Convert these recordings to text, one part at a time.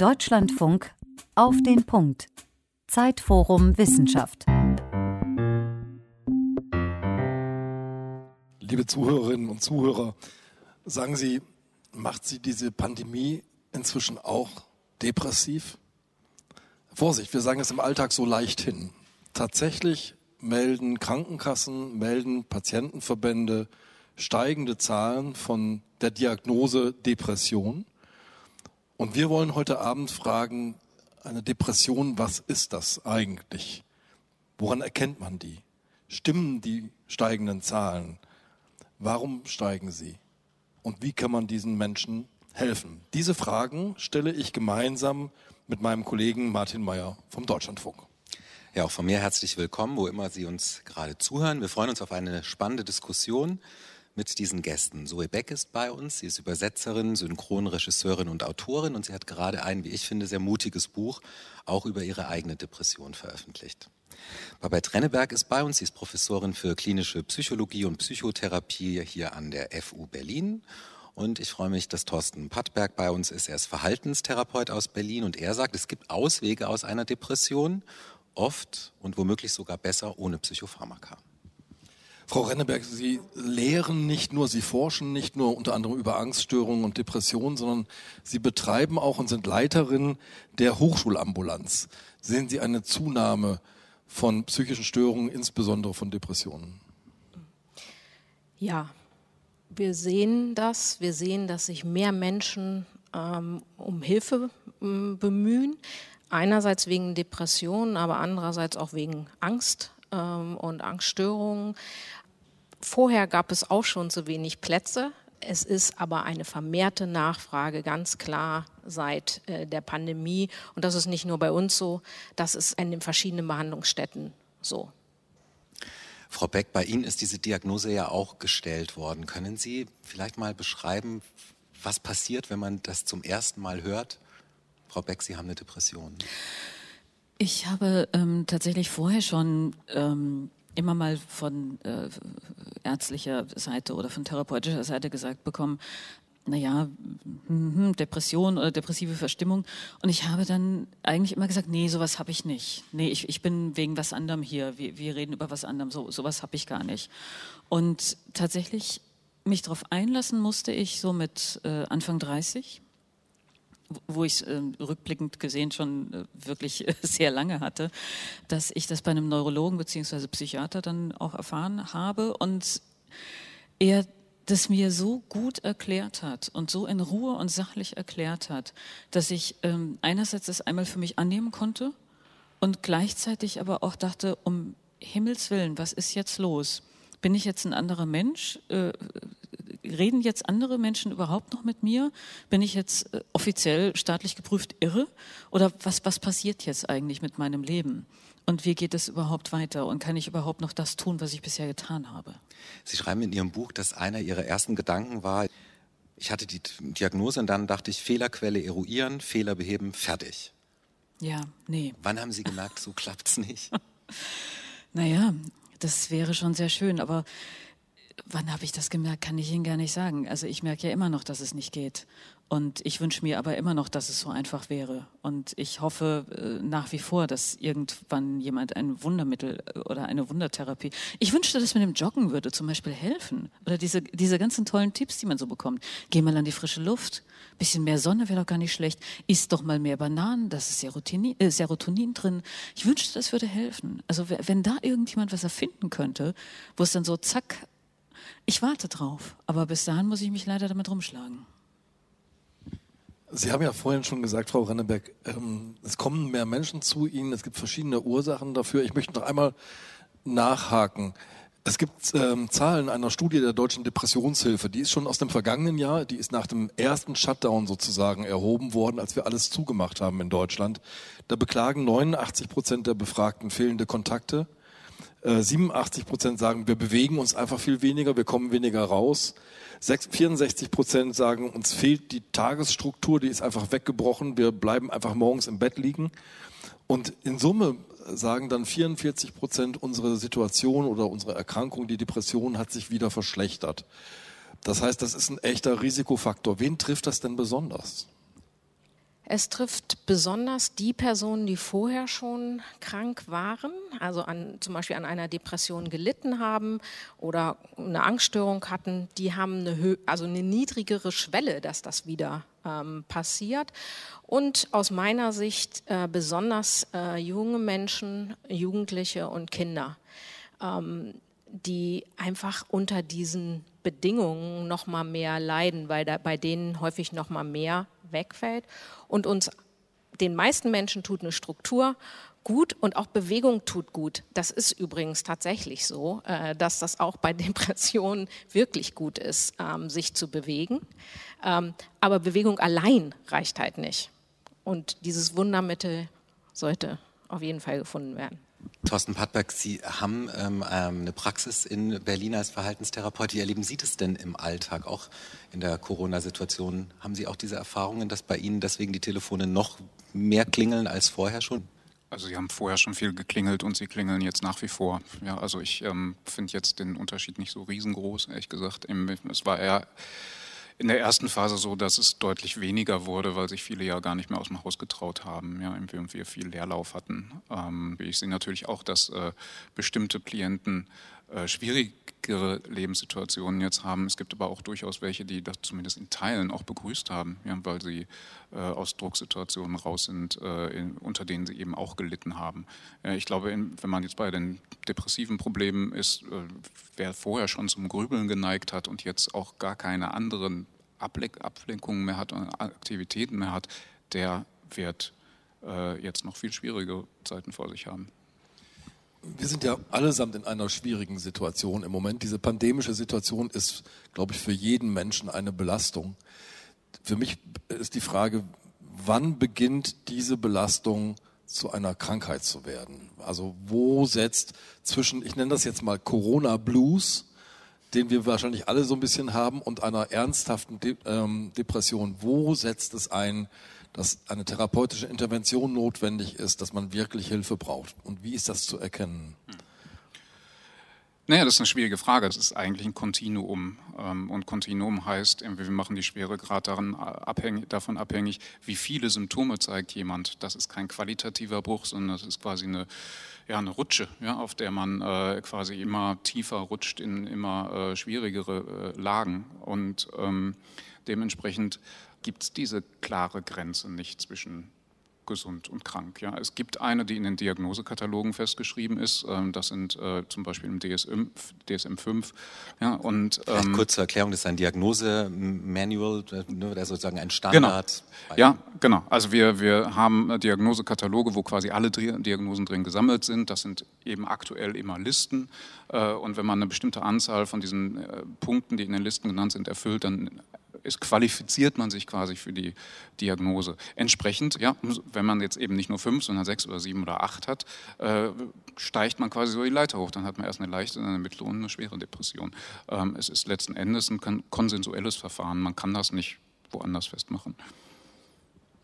Deutschlandfunk auf den Punkt. Zeitforum Wissenschaft. Liebe Zuhörerinnen und Zuhörer, sagen Sie, macht Sie diese Pandemie inzwischen auch depressiv? Vorsicht, wir sagen es im Alltag so leicht hin. Tatsächlich melden Krankenkassen, melden Patientenverbände steigende Zahlen von der Diagnose Depression. Und wir wollen heute Abend fragen, eine Depression, was ist das eigentlich? Woran erkennt man die? Stimmen die steigenden Zahlen? Warum steigen sie? Und wie kann man diesen Menschen helfen? Diese Fragen stelle ich gemeinsam mit meinem Kollegen Martin Mayer vom Deutschlandfunk. Ja, auch von mir herzlich willkommen, wo immer Sie uns gerade zuhören. Wir freuen uns auf eine spannende Diskussion mit diesen Gästen. Zoe Beck ist bei uns. Sie ist Übersetzerin, Synchronregisseurin und Autorin und sie hat gerade ein, wie ich finde, sehr mutiges Buch auch über ihre eigene Depression veröffentlicht. Babette Renneberg ist bei uns. Sie ist Professorin für klinische Psychologie und Psychotherapie hier an der FU Berlin. Und ich freue mich, dass Thorsten Pattberg bei uns ist. Er ist Verhaltenstherapeut aus Berlin und er sagt, es gibt Auswege aus einer Depression oft und womöglich sogar besser ohne Psychopharmaka. Frau Renneberg, Sie lehren nicht nur, Sie forschen nicht nur unter anderem über Angststörungen und Depressionen, sondern Sie betreiben auch und sind Leiterin der Hochschulambulanz. Sehen Sie eine Zunahme von psychischen Störungen, insbesondere von Depressionen? Ja, wir sehen das. Wir sehen, dass sich mehr Menschen ähm, um Hilfe ähm, bemühen. Einerseits wegen Depressionen, aber andererseits auch wegen Angst ähm, und Angststörungen. Vorher gab es auch schon zu wenig Plätze. Es ist aber eine vermehrte Nachfrage ganz klar seit äh, der Pandemie. Und das ist nicht nur bei uns so, das ist in den verschiedenen Behandlungsstätten so. Frau Beck, bei Ihnen ist diese Diagnose ja auch gestellt worden. Können Sie vielleicht mal beschreiben, was passiert, wenn man das zum ersten Mal hört? Frau Beck, Sie haben eine Depression. Ich habe ähm, tatsächlich vorher schon ähm, immer mal von äh, ärztlicher Seite oder von therapeutischer Seite gesagt bekommen, naja, hm, Depression oder depressive Verstimmung. Und ich habe dann eigentlich immer gesagt, nee, sowas habe ich nicht. Nee, ich, ich bin wegen was anderem hier. Wir, wir reden über was anderem. So, sowas habe ich gar nicht. Und tatsächlich mich darauf einlassen musste ich so mit äh, Anfang 30 wo ich äh, rückblickend gesehen schon äh, wirklich äh, sehr lange hatte, dass ich das bei einem Neurologen bzw. Psychiater dann auch erfahren habe und er das mir so gut erklärt hat und so in Ruhe und sachlich erklärt hat, dass ich ähm, einerseits das einmal für mich annehmen konnte und gleichzeitig aber auch dachte, um Himmels Willen, was ist jetzt los? Bin ich jetzt ein anderer Mensch? Äh, reden jetzt andere Menschen überhaupt noch mit mir? Bin ich jetzt äh, offiziell staatlich geprüft irre? Oder was, was passiert jetzt eigentlich mit meinem Leben? Und wie geht es überhaupt weiter? Und kann ich überhaupt noch das tun, was ich bisher getan habe? Sie schreiben in Ihrem Buch, dass einer Ihrer ersten Gedanken war, ich hatte die Diagnose und dann dachte ich, Fehlerquelle eruieren, Fehler beheben, fertig. Ja, nee. Wann haben Sie gemerkt, so klappt es nicht? naja, das wäre schon sehr schön, aber wann habe ich das gemerkt, kann ich Ihnen gar nicht sagen. Also ich merke ja immer noch, dass es nicht geht. Und ich wünsche mir aber immer noch, dass es so einfach wäre. Und ich hoffe äh, nach wie vor, dass irgendwann jemand ein Wundermittel äh, oder eine Wundertherapie. Ich wünschte, dass mir dem Joggen würde zum Beispiel helfen. Oder diese, diese ganzen tollen Tipps, die man so bekommt. Geh mal an die frische Luft. Bisschen mehr Sonne wäre doch gar nicht schlecht. Iss doch mal mehr Bananen. Das ist Serotonin, äh, Serotonin drin. Ich wünschte, das würde helfen. Also wenn da irgendjemand was erfinden könnte, wo es dann so zack ich warte drauf, aber bis dahin muss ich mich leider damit rumschlagen. Sie haben ja vorhin schon gesagt, Frau Renneberg, ähm, es kommen mehr Menschen zu Ihnen, es gibt verschiedene Ursachen dafür. Ich möchte noch einmal nachhaken. Es gibt ähm, Zahlen einer Studie der Deutschen Depressionshilfe, die ist schon aus dem vergangenen Jahr, die ist nach dem ersten Shutdown sozusagen erhoben worden, als wir alles zugemacht haben in Deutschland. Da beklagen 89 Prozent der Befragten fehlende Kontakte. 87 äh, Prozent sagen, wir bewegen uns einfach viel weniger, wir kommen weniger raus. 64 Prozent sagen, uns fehlt die Tagesstruktur, die ist einfach weggebrochen, wir bleiben einfach morgens im Bett liegen. Und in Summe sagen dann 44 Prozent, unsere Situation oder unsere Erkrankung, die Depression, hat sich wieder verschlechtert. Das heißt, das ist ein echter Risikofaktor. Wen trifft das denn besonders? Es trifft besonders die Personen, die vorher schon krank waren, also an, zum Beispiel an einer Depression gelitten haben oder eine Angststörung hatten. Die haben eine, also eine niedrigere Schwelle, dass das wieder ähm, passiert. Und aus meiner Sicht äh, besonders äh, junge Menschen, Jugendliche und Kinder, ähm, die einfach unter diesen Bedingungen noch mal mehr leiden, weil da bei denen häufig noch mal mehr wegfällt. Und uns, den meisten Menschen tut eine Struktur gut und auch Bewegung tut gut. Das ist übrigens tatsächlich so, äh, dass das auch bei Depressionen wirklich gut ist, ähm, sich zu bewegen. Ähm, aber Bewegung allein reicht halt nicht. Und dieses Wundermittel sollte auf jeden Fall gefunden werden. Thorsten Pattberg, Sie haben ähm, ähm, eine Praxis in Berlin als Verhaltenstherapeut. Wie erleben Sie das denn im Alltag, auch in der Corona-Situation? Haben Sie auch diese Erfahrungen, dass bei Ihnen deswegen die Telefone noch mehr klingeln als vorher schon? Also Sie haben vorher schon viel geklingelt und Sie klingeln jetzt nach wie vor. Ja, also ich ähm, finde jetzt den Unterschied nicht so riesengroß, ehrlich gesagt. Es war eher in der ersten Phase so, dass es deutlich weniger wurde, weil sich viele ja gar nicht mehr aus dem Haus getraut haben ja, und wir viel Leerlauf hatten. Ähm, ich sehe natürlich auch, dass äh, bestimmte Klienten äh, schwierigere Lebenssituationen jetzt haben. Es gibt aber auch durchaus welche, die das zumindest in Teilen auch begrüßt haben, ja, weil sie äh, aus Drucksituationen raus sind, äh, in, unter denen sie eben auch gelitten haben. Ich glaube, in, wenn man jetzt bei den depressiven Problemen ist, äh, wer vorher schon zum Grübeln geneigt hat und jetzt auch gar keine anderen Ablenk Ablenkungen mehr hat, Aktivitäten mehr hat, der wird äh, jetzt noch viel schwierige Zeiten vor sich haben. Wir sind ja allesamt in einer schwierigen Situation im Moment. Diese pandemische Situation ist, glaube ich, für jeden Menschen eine Belastung. Für mich ist die Frage, wann beginnt diese Belastung zu einer Krankheit zu werden? Also wo setzt zwischen, ich nenne das jetzt mal Corona Blues, den wir wahrscheinlich alle so ein bisschen haben, und einer ernsthaften De ähm, Depression, wo setzt es ein? Dass eine therapeutische Intervention notwendig ist, dass man wirklich Hilfe braucht. Und wie ist das zu erkennen? Naja, das ist eine schwierige Frage. Das ist eigentlich ein Kontinuum. Ähm, und Kontinuum heißt, wir machen die Schweregrad daran abhängig, davon abhängig, wie viele Symptome zeigt jemand. Das ist kein qualitativer Bruch, sondern das ist quasi eine, ja, eine Rutsche, ja, auf der man äh, quasi immer tiefer rutscht in immer äh, schwierigere äh, Lagen. Und ähm, dementsprechend gibt es diese klare Grenze nicht zwischen gesund und krank. Ja, es gibt eine, die in den Diagnosekatalogen festgeschrieben ist. Ähm, das sind äh, zum Beispiel im DSM, DSM 5. Ja, und, ähm, kurze Erklärung, das ist ein Diagnosemanual, ne, der sozusagen ein Standard. Genau. Ja, genau. Also wir, wir haben Diagnosekataloge, wo quasi alle Diagnosen drin gesammelt sind. Das sind eben aktuell immer Listen. Äh, und wenn man eine bestimmte Anzahl von diesen äh, Punkten, die in den Listen genannt sind, erfüllt, dann ist, qualifiziert man sich quasi für die Diagnose. Entsprechend, ja, wenn man jetzt eben nicht nur fünf, sondern sechs oder sieben oder acht hat, äh, steigt man quasi so die Leiter hoch. Dann hat man erst eine leichte, eine mittlere und eine schwere Depression. Ähm, es ist letzten Endes ein konsensuelles Verfahren. Man kann das nicht woanders festmachen.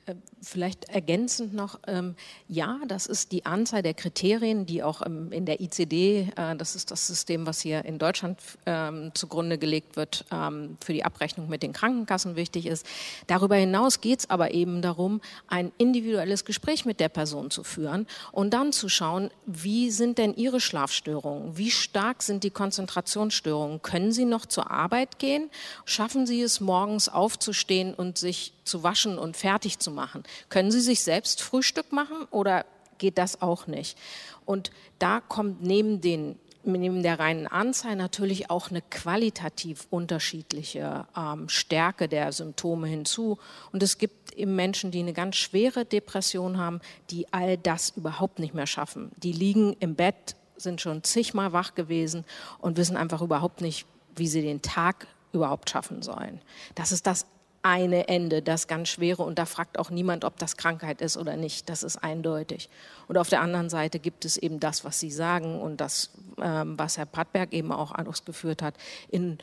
Äh, vielleicht ergänzend noch, ähm, ja, das ist die Anzahl der Kriterien, die auch ähm, in der ICD, äh, das ist das System, was hier in Deutschland ähm, zugrunde gelegt wird, für die Abrechnung mit den Krankenkassen wichtig ist. Darüber hinaus geht es aber eben darum, ein individuelles Gespräch mit der Person zu führen und dann zu schauen, wie sind denn ihre Schlafstörungen, wie stark sind die Konzentrationsstörungen, können sie noch zur Arbeit gehen, schaffen sie es morgens aufzustehen und sich zu waschen und fertig zu machen. Können Sie sich selbst Frühstück machen oder geht das auch nicht? Und da kommt neben den neben der reinen Anzahl natürlich auch eine qualitativ unterschiedliche ähm, Stärke der Symptome hinzu. Und es gibt eben Menschen, die eine ganz schwere Depression haben, die all das überhaupt nicht mehr schaffen. Die liegen im Bett, sind schon zigmal wach gewesen und wissen einfach überhaupt nicht, wie sie den Tag überhaupt schaffen sollen. Das ist das eine Ende, das ganz schwere. Und da fragt auch niemand, ob das Krankheit ist oder nicht. Das ist eindeutig. Und auf der anderen Seite gibt es eben das, was Sie sagen und das, ähm, was Herr Pattberg eben auch ausgeführt hat, in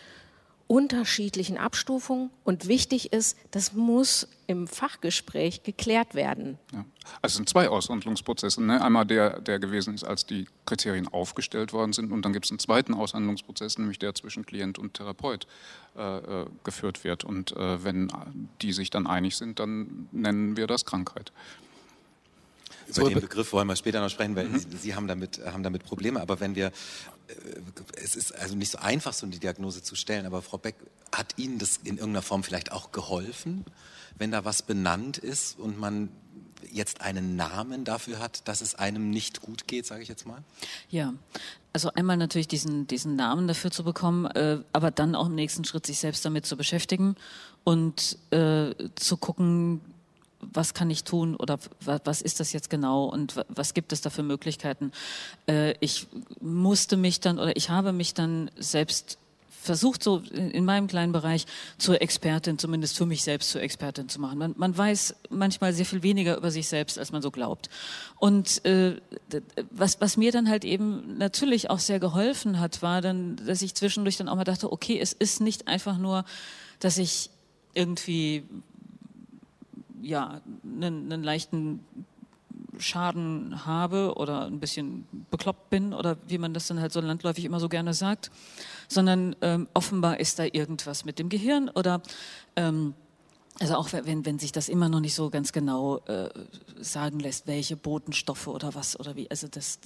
unterschiedlichen Abstufungen und wichtig ist, das muss im Fachgespräch geklärt werden. Ja. Also es sind zwei Aushandlungsprozesse. Ne? Einmal der, der gewesen ist, als die Kriterien aufgestellt worden sind und dann gibt es einen zweiten Aushandlungsprozess, nämlich der zwischen Klient und Therapeut äh, äh, geführt wird. Und äh, wenn die sich dann einig sind, dann nennen wir das Krankheit. Über so, den Begriff wollen wir später noch sprechen, weil mhm. Sie, Sie, haben, damit, haben damit Probleme. Aber wenn wir, äh, es ist also nicht so einfach, so eine Diagnose zu stellen, aber Frau Beck, hat Ihnen das in irgendeiner Form vielleicht auch geholfen, wenn da was benannt ist und man jetzt einen Namen dafür hat, dass es einem nicht gut geht, sage ich jetzt mal? Ja, also einmal natürlich diesen, diesen Namen dafür zu bekommen, äh, aber dann auch im nächsten Schritt sich selbst damit zu beschäftigen und äh, zu gucken, was kann ich tun oder was ist das jetzt genau und was gibt es da für Möglichkeiten. Äh, ich musste mich dann oder ich habe mich dann selbst versucht, so in meinem kleinen Bereich zur Expertin, zumindest für mich selbst zur Expertin zu machen. Man, man weiß manchmal sehr viel weniger über sich selbst, als man so glaubt. Und äh, was, was mir dann halt eben natürlich auch sehr geholfen hat, war dann, dass ich zwischendurch dann auch mal dachte, okay, es ist nicht einfach nur, dass ich irgendwie ja, einen, einen leichten Schaden habe oder ein bisschen bekloppt bin oder wie man das dann halt so landläufig immer so gerne sagt, sondern ähm, offenbar ist da irgendwas mit dem Gehirn oder ähm, also auch wenn, wenn sich das immer noch nicht so ganz genau äh, sagen lässt, welche Botenstoffe oder was oder wie, also das,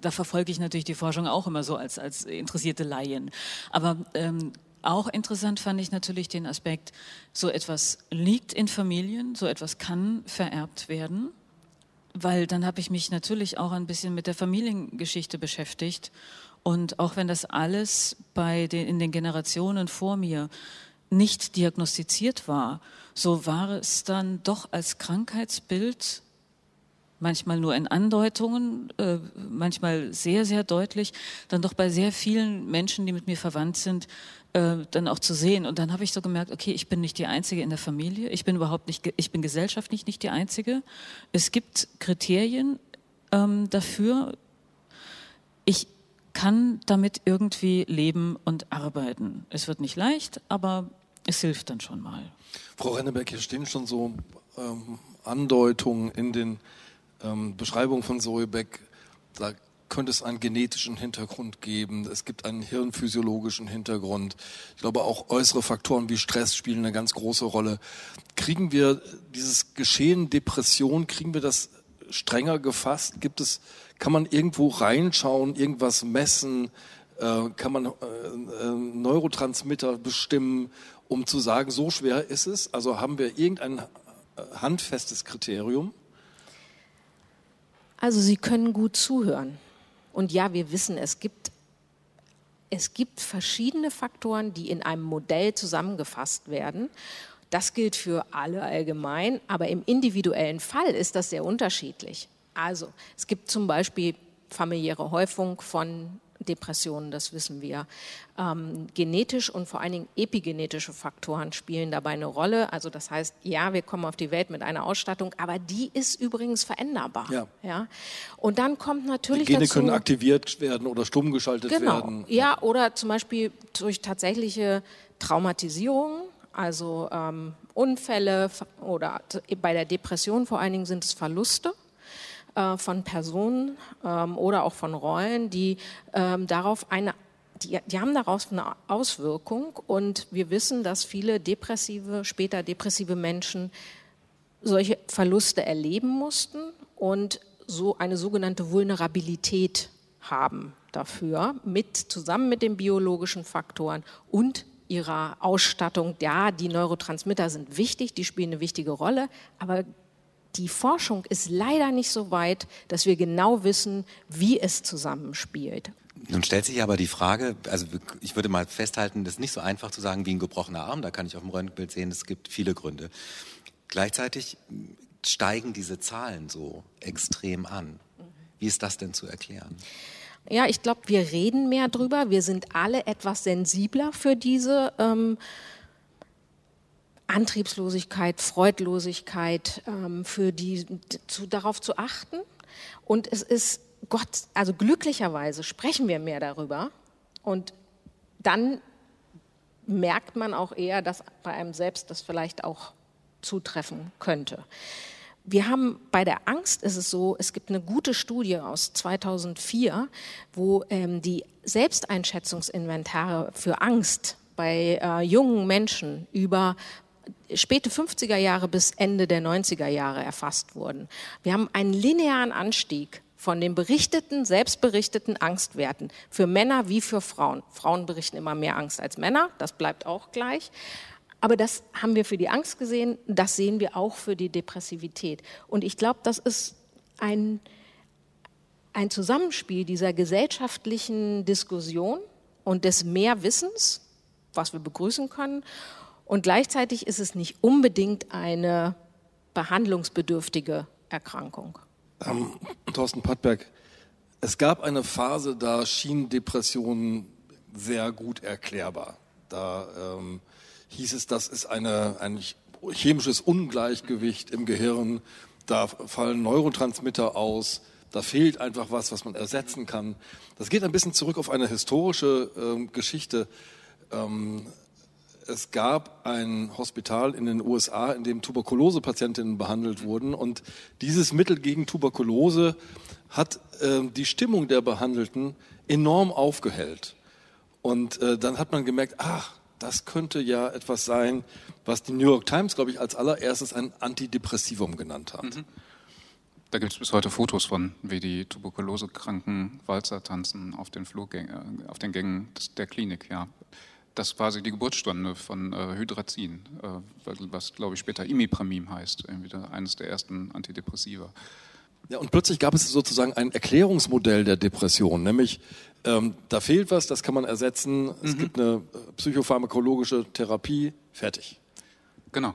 da verfolge ich natürlich die Forschung auch immer so als, als interessierte Laien. Aber ähm, auch interessant fand ich natürlich den Aspekt, so etwas liegt in Familien, so etwas kann vererbt werden, weil dann habe ich mich natürlich auch ein bisschen mit der Familiengeschichte beschäftigt. Und auch wenn das alles bei den, in den Generationen vor mir nicht diagnostiziert war, so war es dann doch als Krankheitsbild manchmal nur in Andeutungen, äh, manchmal sehr, sehr deutlich, dann doch bei sehr vielen Menschen, die mit mir verwandt sind, äh, dann auch zu sehen. Und dann habe ich so gemerkt, okay, ich bin nicht die Einzige in der Familie, ich bin überhaupt nicht, ich bin gesellschaftlich nicht die Einzige. Es gibt Kriterien ähm, dafür. Ich kann damit irgendwie leben und arbeiten. Es wird nicht leicht, aber es hilft dann schon mal. Frau Renneberg, hier stehen schon so ähm, Andeutungen in den ähm, Beschreibung von Zoe Beck, da könnte es einen genetischen Hintergrund geben, es gibt einen hirnphysiologischen Hintergrund. Ich glaube, auch äußere Faktoren wie Stress spielen eine ganz große Rolle. Kriegen wir dieses Geschehen Depression, kriegen wir das strenger gefasst? Gibt es, kann man irgendwo reinschauen, irgendwas messen? Äh, kann man äh, äh, Neurotransmitter bestimmen, um zu sagen, so schwer ist es? Also haben wir irgendein handfestes Kriterium? Also Sie können gut zuhören. Und ja, wir wissen, es gibt, es gibt verschiedene Faktoren, die in einem Modell zusammengefasst werden. Das gilt für alle allgemein, aber im individuellen Fall ist das sehr unterschiedlich. Also es gibt zum Beispiel familiäre Häufung von Depressionen, das wissen wir. Ähm, genetisch und vor allen Dingen epigenetische Faktoren spielen dabei eine Rolle. Also das heißt, ja, wir kommen auf die Welt mit einer Ausstattung, aber die ist übrigens veränderbar. Ja. ja? Und dann kommt natürlich die Gene dazu, können aktiviert werden oder stumm geschaltet genau, werden. Ja, oder zum Beispiel durch tatsächliche Traumatisierungen, also ähm, Unfälle oder bei der Depression vor allen Dingen sind es Verluste äh, von Personen ähm, oder auch von Rollen, die ähm, darauf eine die, die, haben daraus eine Auswirkung und wir wissen, dass viele depressive, später depressive Menschen solche Verluste erleben mussten und so eine sogenannte Vulnerabilität haben dafür, mit, zusammen mit den biologischen Faktoren und ihrer Ausstattung. Ja, die Neurotransmitter sind wichtig, die spielen eine wichtige Rolle, aber die Forschung ist leider nicht so weit, dass wir genau wissen, wie es zusammenspielt. Nun stellt sich aber die Frage, also ich würde mal festhalten, das ist nicht so einfach zu sagen wie ein gebrochener Arm, da kann ich auf dem Röntgenbild sehen, es gibt viele Gründe. Gleichzeitig steigen diese Zahlen so extrem an. Wie ist das denn zu erklären? Ja, ich glaube, wir reden mehr drüber. Wir sind alle etwas sensibler für diese ähm, Antriebslosigkeit, Freudlosigkeit, ähm, für die zu, darauf zu achten. Und es ist Gott, also glücklicherweise sprechen wir mehr darüber und dann merkt man auch eher, dass bei einem selbst das vielleicht auch zutreffen könnte. Wir haben bei der Angst ist es so, es gibt eine gute Studie aus 2004, wo ähm, die Selbsteinschätzungsinventare für Angst bei äh, jungen Menschen über späte 50er Jahre bis Ende der 90er Jahre erfasst wurden. Wir haben einen linearen Anstieg von den berichteten, selbstberichteten Angstwerten für Männer wie für Frauen. Frauen berichten immer mehr Angst als Männer, das bleibt auch gleich. Aber das haben wir für die Angst gesehen, das sehen wir auch für die Depressivität. Und ich glaube, das ist ein, ein Zusammenspiel dieser gesellschaftlichen Diskussion und des Mehrwissens, was wir begrüßen können. Und gleichzeitig ist es nicht unbedingt eine behandlungsbedürftige Erkrankung. Ähm, Thorsten Pattberg, es gab eine Phase, da schienen Depressionen sehr gut erklärbar. Da ähm, hieß es, das ist eine, ein chemisches Ungleichgewicht im Gehirn, da fallen Neurotransmitter aus, da fehlt einfach was, was man ersetzen kann. Das geht ein bisschen zurück auf eine historische ähm, Geschichte. Ähm, es gab ein Hospital in den USA, in dem Tuberkulosepatientinnen behandelt wurden und dieses Mittel gegen Tuberkulose hat äh, die Stimmung der Behandelten enorm aufgehellt. Und äh, dann hat man gemerkt, ach, das könnte ja etwas sein, was die New York Times, glaube ich, als allererstes ein Antidepressivum genannt hat. Mhm. Da gibt es bis heute Fotos von, wie die tuberkulosekranken Walzer tanzen auf den, Flurgängen, auf den Gängen der Klinik. Ja. Das war quasi die Geburtsstunde von äh, Hydrazin, äh, was, glaube ich, später Imipramim heißt, irgendwie eines der ersten Antidepressiva. Ja, und plötzlich gab es sozusagen ein Erklärungsmodell der Depression, nämlich ähm, da fehlt was, das kann man ersetzen, mhm. es gibt eine äh, psychopharmakologische Therapie, fertig. Genau.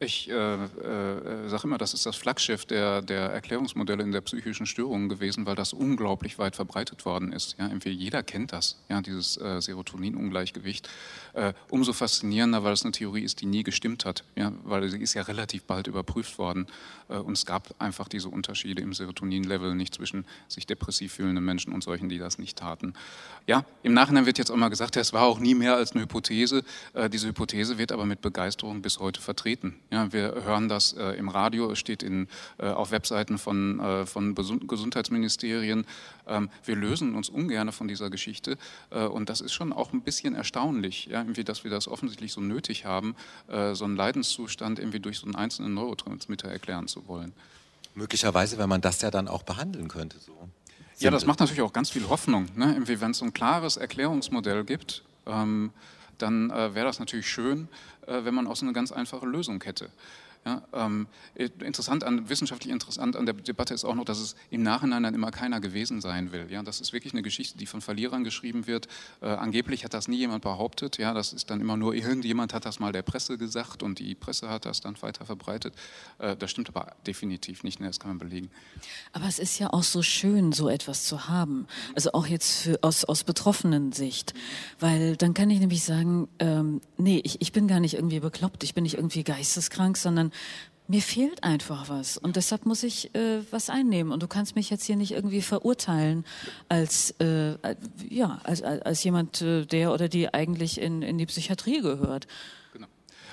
Ich äh, äh, sage immer, das ist das Flaggschiff der, der Erklärungsmodelle in der psychischen Störungen gewesen, weil das unglaublich weit verbreitet worden ist. Ja, jeder kennt das, ja, dieses äh, Serotonin-Ungleichgewicht. Äh, umso faszinierender, weil es eine Theorie ist, die nie gestimmt hat, ja, weil sie ist ja relativ bald überprüft worden äh, und es gab einfach diese Unterschiede im Serotonin-Level nicht zwischen sich depressiv fühlenden Menschen und solchen, die das nicht taten. Ja, im Nachhinein wird jetzt auch mal gesagt, es war auch nie mehr als eine Hypothese. Äh, diese Hypothese wird aber mit Begeisterung bis heute vertreten. Ja, wir hören das äh, im Radio, es steht in, äh, auf Webseiten von, äh, von Gesundheitsministerien. Ähm, wir lösen uns ungern von dieser Geschichte äh, und das ist schon auch ein bisschen erstaunlich, ja, irgendwie, dass wir das offensichtlich so nötig haben, äh, so einen Leidenszustand irgendwie durch so einen einzelnen Neurotransmitter erklären zu wollen. Möglicherweise, wenn man das ja dann auch behandeln könnte. So. Ja, das macht natürlich auch ganz viel Hoffnung. Ne? Wenn es so ein klares Erklärungsmodell gibt, ähm, dann äh, wäre das natürlich schön, wenn man auch so eine ganz einfache Lösung hätte. Ja, ähm, interessant an, wissenschaftlich interessant an der Debatte ist auch noch, dass es im Nachhinein dann immer keiner gewesen sein will. Ja, das ist wirklich eine Geschichte, die von Verlierern geschrieben wird. Äh, angeblich hat das nie jemand behauptet. Ja, das ist dann immer nur irgendjemand hat das mal der Presse gesagt und die Presse hat das dann weiter verbreitet. Äh, das stimmt aber definitiv nicht. Ne, das kann man belegen. Aber es ist ja auch so schön, so etwas zu haben. Also auch jetzt für, aus, aus betroffenen Sicht. Weil dann kann ich nämlich sagen, ähm, nee, ich, ich bin gar nicht irgendwie bekloppt, ich bin nicht irgendwie geisteskrank, sondern mir fehlt einfach was und deshalb muss ich äh, was einnehmen und du kannst mich jetzt hier nicht irgendwie verurteilen als äh, ja als, als jemand äh, der oder die eigentlich in, in die Psychiatrie gehört. Genau.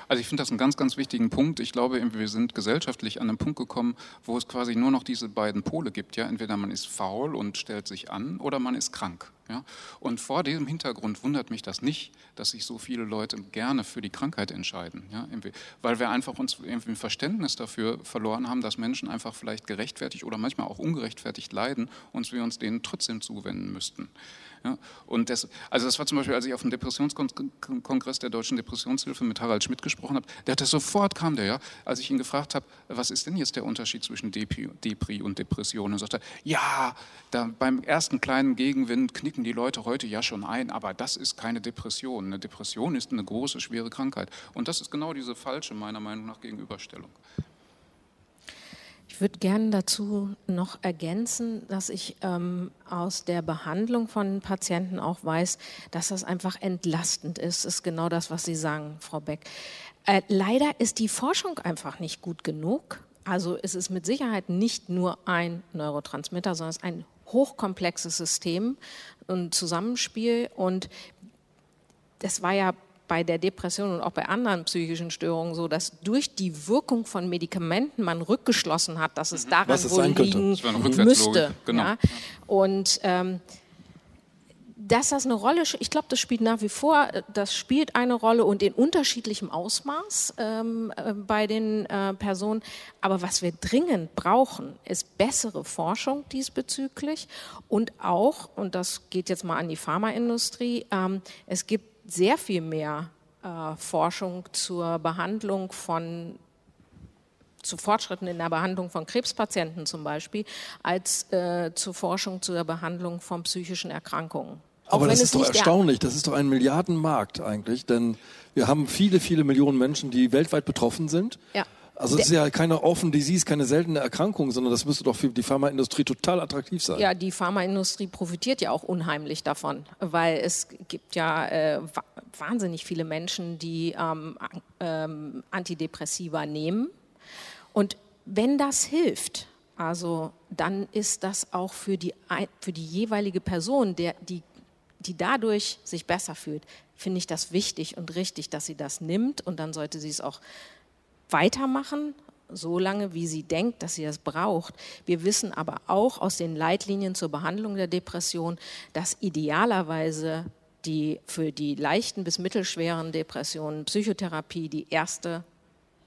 Also ich finde das einen ganz, ganz wichtigen Punkt. Ich glaube, wir sind gesellschaftlich an einen Punkt gekommen, wo es quasi nur noch diese beiden Pole gibt. Ja, entweder man ist faul und stellt sich an, oder man ist krank. Ja? Und vor diesem Hintergrund wundert mich das nicht, dass sich so viele Leute gerne für die Krankheit entscheiden. Ja? Weil wir einfach uns irgendwie ein Verständnis dafür verloren haben, dass Menschen einfach vielleicht gerechtfertigt oder manchmal auch ungerechtfertigt leiden und wir uns denen trotzdem zuwenden müssten. Ja, und das, also das war zum Beispiel, als ich auf dem Depressionskongress der Deutschen Depressionshilfe mit Harald Schmidt gesprochen habe, der hatte sofort kam der, ja, als ich ihn gefragt habe, was ist denn jetzt der Unterschied zwischen Depri, Depri und Depression? Und sagte, ja, da beim ersten kleinen Gegenwind knicken die Leute heute ja schon ein, aber das ist keine Depression. Eine Depression ist eine große, schwere Krankheit. Und das ist genau diese falsche, meiner Meinung nach, Gegenüberstellung. Ich würde gerne dazu noch ergänzen, dass ich ähm, aus der Behandlung von Patienten auch weiß, dass das einfach entlastend ist. Das ist genau das, was Sie sagen, Frau Beck. Äh, leider ist die Forschung einfach nicht gut genug. Also es ist mit Sicherheit nicht nur ein Neurotransmitter, sondern es ist ein hochkomplexes System und Zusammenspiel. Und das war ja bei der Depression und auch bei anderen psychischen Störungen so, dass durch die Wirkung von Medikamenten man rückgeschlossen hat, dass es mhm. daran wohl liegen müsste. Genau. Ja? Und ähm, dass das eine Rolle, ich glaube, das spielt nach wie vor, das spielt eine Rolle und in unterschiedlichem Ausmaß ähm, äh, bei den äh, Personen. Aber was wir dringend brauchen, ist bessere Forschung diesbezüglich und auch, und das geht jetzt mal an die Pharmaindustrie, ähm, es gibt sehr viel mehr äh, Forschung zur Behandlung von zu Fortschritten in der Behandlung von Krebspatienten zum Beispiel, als äh, zur Forschung zur Behandlung von psychischen Erkrankungen. Aber das ist doch erstaunlich. Das ist doch ein Milliardenmarkt eigentlich, denn wir haben viele, viele Millionen Menschen, die weltweit betroffen sind. Ja. Also es ist ja keine Offen Disease, keine seltene Erkrankung, sondern das müsste doch für die Pharmaindustrie total attraktiv sein. Ja, die Pharmaindustrie profitiert ja auch unheimlich davon, weil es gibt ja äh, wahnsinnig viele Menschen, die ähm, ähm, Antidepressiva nehmen. Und wenn das hilft, also dann ist das auch für die, für die jeweilige Person, der, die die dadurch sich besser fühlt, finde ich das wichtig und richtig, dass sie das nimmt und dann sollte sie es auch weitermachen, so lange wie sie denkt, dass sie das braucht. Wir wissen aber auch aus den Leitlinien zur Behandlung der Depression, dass idealerweise die für die leichten bis mittelschweren Depressionen Psychotherapie die erste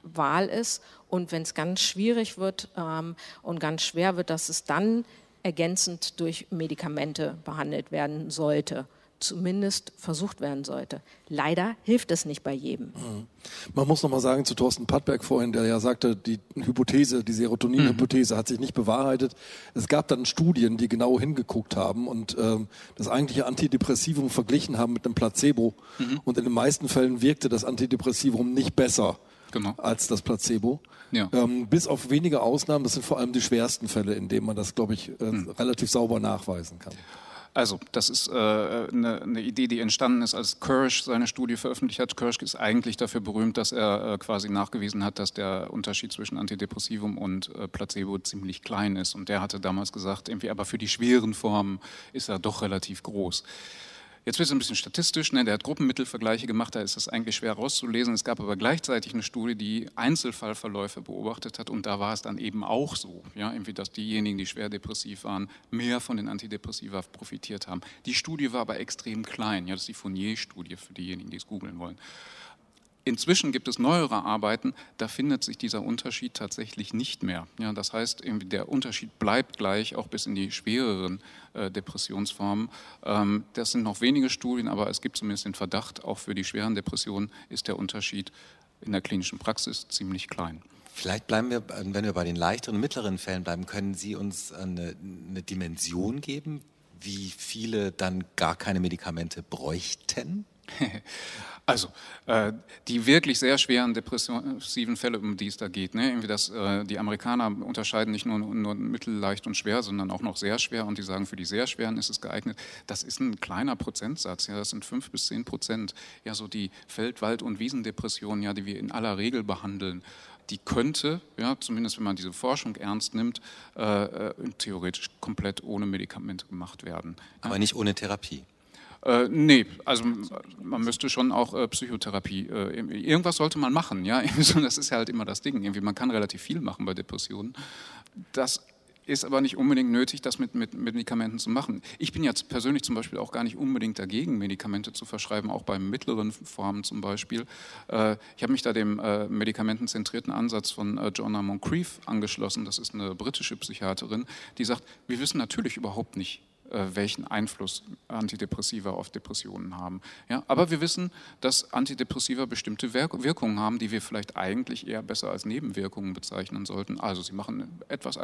Wahl ist und wenn es ganz schwierig wird ähm, und ganz schwer wird, dass es dann ergänzend durch Medikamente behandelt werden sollte zumindest versucht werden sollte. Leider hilft es nicht bei jedem. Mhm. Man muss noch mal sagen zu Thorsten Pattberg vorhin, der ja sagte, die Hypothese, die Serotonin-Hypothese mhm. hat sich nicht bewahrheitet. Es gab dann Studien, die genau hingeguckt haben und ähm, das eigentliche Antidepressivum verglichen haben mit einem Placebo. Mhm. Und in den meisten Fällen wirkte das Antidepressivum nicht besser genau. als das Placebo. Ja. Ähm, bis auf wenige Ausnahmen, das sind vor allem die schwersten Fälle, in denen man das, glaube ich, äh, mhm. relativ sauber nachweisen kann. Also, das ist äh, eine, eine, Idee, die entstanden ist, als Kirsch seine Studie veröffentlicht hat. Kirsch ist eigentlich dafür berühmt, dass er äh, quasi nachgewiesen hat, dass der Unterschied zwischen Antidepressivum und äh, Placebo ziemlich klein ist. Und der hatte damals gesagt, irgendwie, aber für die schweren Formen ist er doch relativ groß. Jetzt wird es ein bisschen statistisch. Ne? Der hat Gruppenmittelvergleiche gemacht, da ist das eigentlich schwer rauszulesen. Es gab aber gleichzeitig eine Studie, die Einzelfallverläufe beobachtet hat und da war es dann eben auch so, ja? irgendwie, dass diejenigen, die schwer depressiv waren, mehr von den Antidepressiva profitiert haben. Die Studie war aber extrem klein. Ja? Das ist die Fournier-Studie für diejenigen, die es googeln wollen. Inzwischen gibt es neuere Arbeiten, da findet sich dieser Unterschied tatsächlich nicht mehr. Ja, das heißt, der Unterschied bleibt gleich, auch bis in die schwereren äh, Depressionsformen. Ähm, das sind noch wenige Studien, aber es gibt zumindest den Verdacht, auch für die schweren Depressionen ist der Unterschied in der klinischen Praxis ziemlich klein. Vielleicht bleiben wir, wenn wir bei den leichteren mittleren Fällen bleiben, können Sie uns eine, eine Dimension geben, wie viele dann gar keine Medikamente bräuchten? Also, äh, die wirklich sehr schweren depressiven Fälle, um die es da geht, ne? Irgendwie das, äh, die Amerikaner unterscheiden nicht nur, nur mittelleicht und schwer, sondern auch noch sehr schwer und die sagen, für die sehr schweren ist es geeignet. Das ist ein kleiner Prozentsatz, ja, das sind fünf bis zehn Prozent. Ja, so die Feld-, Wald- und Wiesendepressionen, ja, die wir in aller Regel behandeln, die könnte, ja, zumindest wenn man diese Forschung ernst nimmt, äh, äh theoretisch komplett ohne Medikamente gemacht werden. Aber nicht ohne Therapie. Äh, nee, also man müsste schon auch äh, Psychotherapie, äh, irgendwas sollte man machen, ja, das ist ja halt immer das Ding, irgendwie man kann relativ viel machen bei Depressionen. Das ist aber nicht unbedingt nötig, das mit, mit, Medikamenten zu machen. Ich bin jetzt persönlich zum Beispiel auch gar nicht unbedingt dagegen, Medikamente zu verschreiben, auch bei mittleren Formen zum Beispiel. Äh, ich habe mich da dem äh, medikamentenzentrierten Ansatz von äh, Joanna Moncrief angeschlossen. Das ist eine britische Psychiaterin, die sagt, wir wissen natürlich überhaupt nicht, welchen Einfluss Antidepressiva auf Depressionen haben. Ja, aber wir wissen, dass Antidepressiva bestimmte Wirkungen haben, die wir vielleicht eigentlich eher besser als Nebenwirkungen bezeichnen sollten. Also sie machen etwas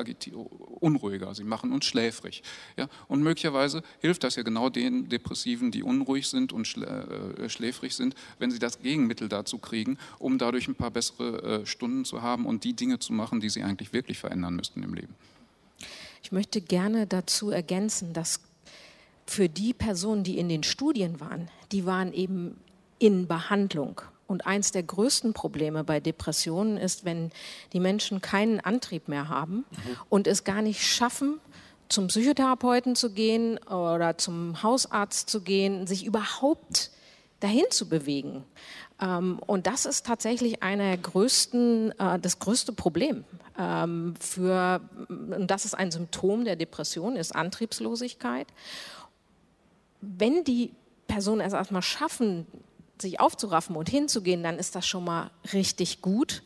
unruhiger, sie machen uns schläfrig. Ja, und möglicherweise hilft das ja genau den Depressiven, die unruhig sind und äh, schläfrig sind, wenn sie das Gegenmittel dazu kriegen, um dadurch ein paar bessere äh, Stunden zu haben und die Dinge zu machen, die sie eigentlich wirklich verändern müssten im Leben. Ich möchte gerne dazu ergänzen, dass für die Personen, die in den Studien waren, die waren eben in Behandlung. Und eins der größten Probleme bei Depressionen ist, wenn die Menschen keinen Antrieb mehr haben mhm. und es gar nicht schaffen, zum Psychotherapeuten zu gehen oder zum Hausarzt zu gehen, sich überhaupt dahin zu bewegen. Ähm, und das ist tatsächlich eine größten, äh, das größte Problem. Ähm, für, und das ist ein Symptom der Depression, ist Antriebslosigkeit. Wenn die Personen es erstmal schaffen, sich aufzuraffen und hinzugehen, dann ist das schon mal richtig gut.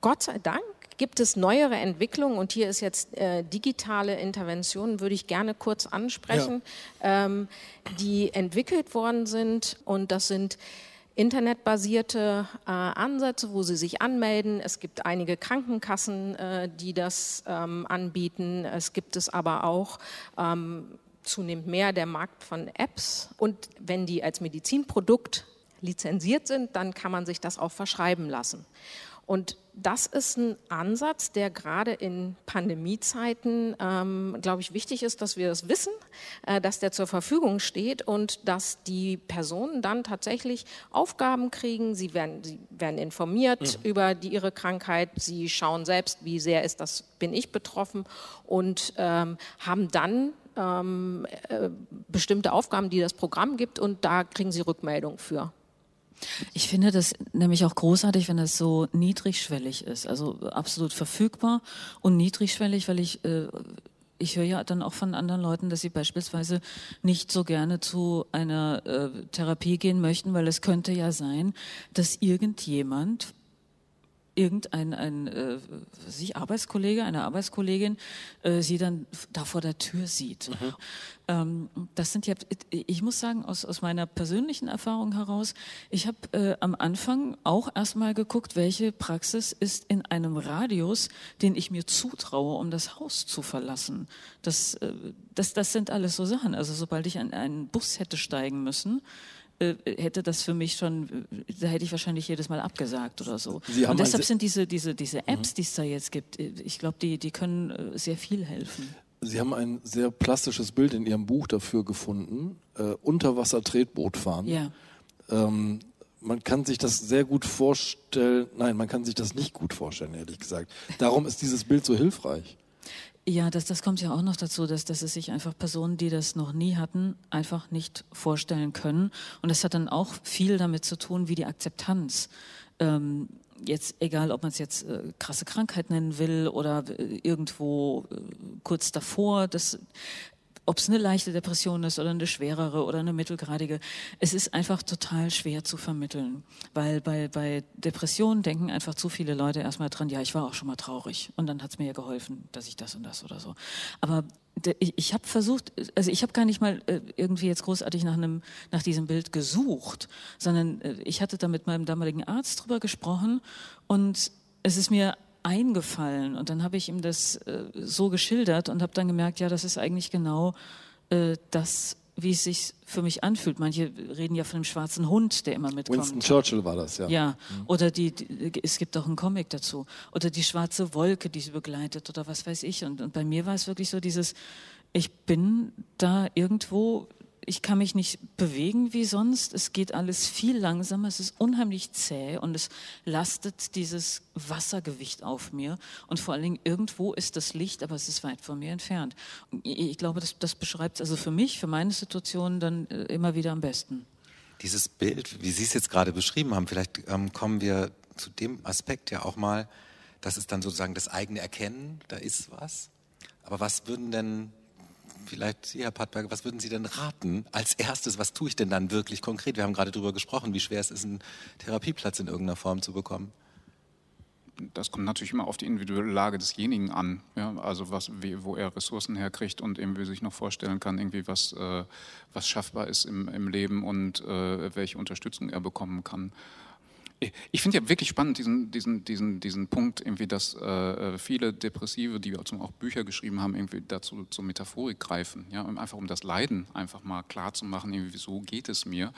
Gott sei Dank gibt es neuere Entwicklungen und hier ist jetzt äh, digitale Interventionen, würde ich gerne kurz ansprechen, ja. ähm, die entwickelt worden sind und das sind internetbasierte äh, Ansätze, wo Sie sich anmelden. Es gibt einige Krankenkassen, äh, die das ähm, anbieten. Es gibt es aber auch ähm, zunehmend mehr der Markt von Apps. Und wenn die als Medizinprodukt lizenziert sind, dann kann man sich das auch verschreiben lassen. Und das ist ein Ansatz, der gerade in Pandemiezeiten, ähm, glaube ich, wichtig ist, dass wir das wissen, äh, dass der zur Verfügung steht und dass die Personen dann tatsächlich Aufgaben kriegen. Sie werden, sie werden informiert mhm. über die, ihre Krankheit. Sie schauen selbst, wie sehr ist das, bin ich betroffen und ähm, haben dann ähm, äh, bestimmte Aufgaben, die das Programm gibt und da kriegen sie Rückmeldung für. Ich finde das nämlich auch großartig, wenn das so niedrigschwellig ist, also absolut verfügbar und niedrigschwellig, weil ich äh, ich höre ja dann auch von anderen Leuten, dass sie beispielsweise nicht so gerne zu einer äh, Therapie gehen möchten, weil es könnte ja sein, dass irgendjemand irgendein ein, äh, sich Arbeitskollege, eine Arbeitskollegin äh, sie dann da vor der Tür sieht. Mhm. Ähm, das sind ja, ich muss sagen, aus, aus meiner persönlichen Erfahrung heraus, ich habe äh, am Anfang auch erstmal geguckt, welche Praxis ist in einem Radius, den ich mir zutraue, um das Haus zu verlassen. Das, äh, das, das sind alles so Sachen. Also sobald ich an einen Bus hätte steigen müssen, äh, hätte das für mich schon, da hätte ich wahrscheinlich jedes Mal abgesagt oder so. und deshalb sind diese, diese, diese Apps, mhm. die es da jetzt gibt, äh, ich glaube, die, die können äh, sehr viel helfen. Sie haben ein sehr plastisches Bild in Ihrem Buch dafür gefunden, äh, Unterwasser-Tretboot fahren. Ja. Ähm, man kann sich das sehr gut vorstellen, nein, man kann sich das nicht gut vorstellen, ehrlich gesagt. Darum ist dieses Bild so hilfreich. Ja, das, das kommt ja auch noch dazu, dass, dass es sich einfach Personen, die das noch nie hatten, einfach nicht vorstellen können. Und das hat dann auch viel damit zu tun, wie die Akzeptanz ähm, jetzt egal, ob man es jetzt äh, krasse Krankheit nennen will oder äh, irgendwo äh, kurz davor, das ob es eine leichte Depression ist oder eine schwerere oder eine mittelgradige, es ist einfach total schwer zu vermitteln. Weil bei, bei Depressionen denken einfach zu viele Leute erstmal dran, ja, ich war auch schon mal traurig und dann hat es mir ja geholfen, dass ich das und das oder so. Aber ich, habe versucht, also ich habe gar nicht mal äh, irgendwie jetzt großartig nach einem nach diesem Bild gesucht, sondern äh, ich hatte da mit meinem damaligen Arzt drüber gesprochen und es ist mir eingefallen. Und dann habe ich ihm das äh, so geschildert und habe dann gemerkt, ja, das ist eigentlich genau äh, das, wie es sich für mich anfühlt. Manche reden ja von einem schwarzen Hund, der immer mitkommt. Winston Churchill war das, ja. Ja, mhm. oder die, die, es gibt auch einen Comic dazu. Oder die schwarze Wolke, die sie begleitet oder was weiß ich. Und, und bei mir war es wirklich so dieses, ich bin da irgendwo ich kann mich nicht bewegen wie sonst. Es geht alles viel langsamer. Es ist unheimlich zäh und es lastet dieses Wassergewicht auf mir. Und vor allen Dingen irgendwo ist das Licht, aber es ist weit von mir entfernt. Ich glaube, das, das beschreibt also für mich, für meine Situation dann äh, immer wieder am besten. Dieses Bild, wie Sie es jetzt gerade beschrieben haben, vielleicht ähm, kommen wir zu dem Aspekt ja auch mal, das ist dann sozusagen das eigene Erkennen, da ist was. Aber was würden denn vielleicht Herr Pattberg, was würden Sie denn raten als erstes? Was tue ich denn dann wirklich konkret? Wir haben gerade darüber gesprochen, wie schwer es ist, einen Therapieplatz in irgendeiner Form zu bekommen. Das kommt natürlich immer auf die individuelle Lage desjenigen an, ja? also was, wie, wo er Ressourcen herkriegt und irgendwie sich noch vorstellen kann, irgendwie was, äh, was schaffbar ist im, im Leben und äh, welche Unterstützung er bekommen kann. Ich finde ja wirklich spannend diesen, diesen, diesen, diesen Punkt, irgendwie, dass äh, viele Depressive, die auch Bücher geschrieben haben, irgendwie dazu zur Metaphorik greifen, ja, einfach um das Leiden einfach mal klar zu machen, irgendwie, wieso geht es mir.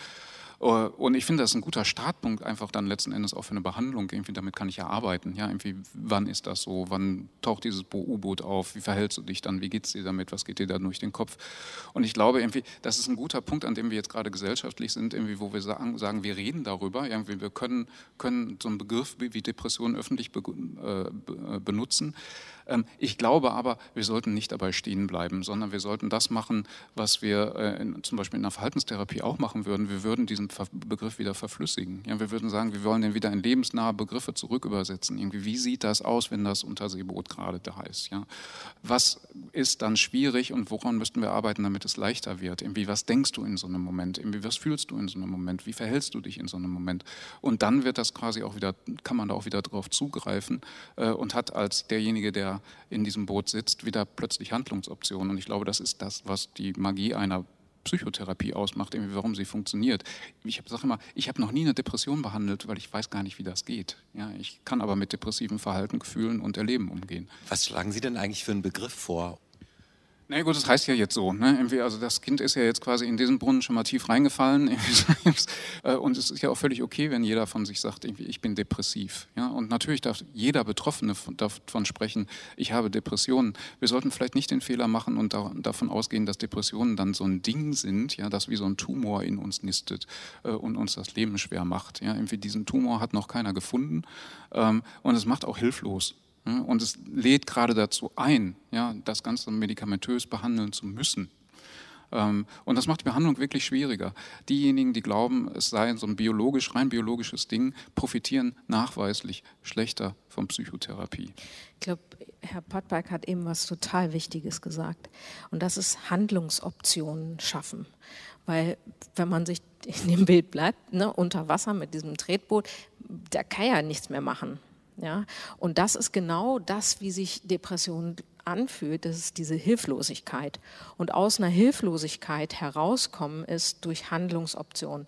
Äh, und ich finde, das ist ein guter Startpunkt, einfach dann letzten Endes auch für eine Behandlung. Irgendwie, damit kann ich ja arbeiten. Ja, irgendwie, wann ist das so? Wann taucht dieses U-Boot auf? Wie verhältst du dich dann? Wie geht es dir damit? Was geht dir da durch den Kopf? Und ich glaube, irgendwie, das ist ein guter Punkt, an dem wir jetzt gerade gesellschaftlich sind, irgendwie, wo wir sagen, sagen wir reden darüber. Irgendwie, wir können, können so einen Begriff wie, Depression öffentlich be, äh, benutzen. Ähm, ich glaube aber, wir sollten nicht dabei stehen bleiben, sondern wir sollten das machen, was wir äh, in, zum Beispiel in der Verhaltenstherapie auch machen würden. Wir würden diesen Begriff wieder verflüssigen. Ja, wir würden sagen, wir wollen den wieder in lebensnahe Begriffe zurückübersetzen. Irgendwie, wie sieht das aus, wenn das Unterseeboot gerade da ist? Ja? Was ist dann schwierig und woran müssten wir arbeiten, damit es leichter wird? Irgendwie, was denkst du in so einem Moment? Irgendwie, was fühlst du in so einem Moment? Wie verhältst du dich in so einem Moment? Und dann wird das quasi auch wieder, kann man da auch wieder drauf zugreifen äh, und hat als derjenige, der in diesem Boot sitzt, wieder plötzlich Handlungsoptionen. Und ich glaube, das ist das, was die Magie einer Psychotherapie ausmacht, irgendwie warum sie funktioniert. Ich sage immer, ich habe noch nie eine Depression behandelt, weil ich weiß gar nicht, wie das geht. Ja, ich kann aber mit depressiven Verhalten, Gefühlen und Erleben umgehen. Was schlagen Sie denn eigentlich für einen Begriff vor, na gut, das heißt ja jetzt so. Ne? also das Kind ist ja jetzt quasi in diesen Brunnen schon mal tief reingefallen. Äh, und es ist ja auch völlig okay, wenn jeder von sich sagt, ich bin depressiv. Ja? Und natürlich darf jeder Betroffene davon sprechen, ich habe Depressionen. Wir sollten vielleicht nicht den Fehler machen und davon ausgehen, dass Depressionen dann so ein Ding sind, ja, das wie so ein Tumor in uns nistet äh, und uns das Leben schwer macht. Ja? Irgendwie diesen Tumor hat noch keiner gefunden ähm, und es macht auch hilflos. Und es lädt gerade dazu ein, ja, das Ganze medikamentös behandeln zu müssen. Ähm, und das macht die Behandlung wirklich schwieriger. Diejenigen, die glauben, es sei so ein biologisch, rein biologisches Ding, profitieren nachweislich schlechter von Psychotherapie. Ich glaube, Herr Pottberg hat eben was total Wichtiges gesagt. Und das ist Handlungsoptionen schaffen. Weil wenn man sich in dem Bild bleibt, ne, unter Wasser mit diesem Tretboot, da kann ja nichts mehr machen. Ja? Und das ist genau das, wie sich Depression anfühlt, das ist diese Hilflosigkeit. Und aus einer Hilflosigkeit herauskommen ist durch Handlungsoptionen.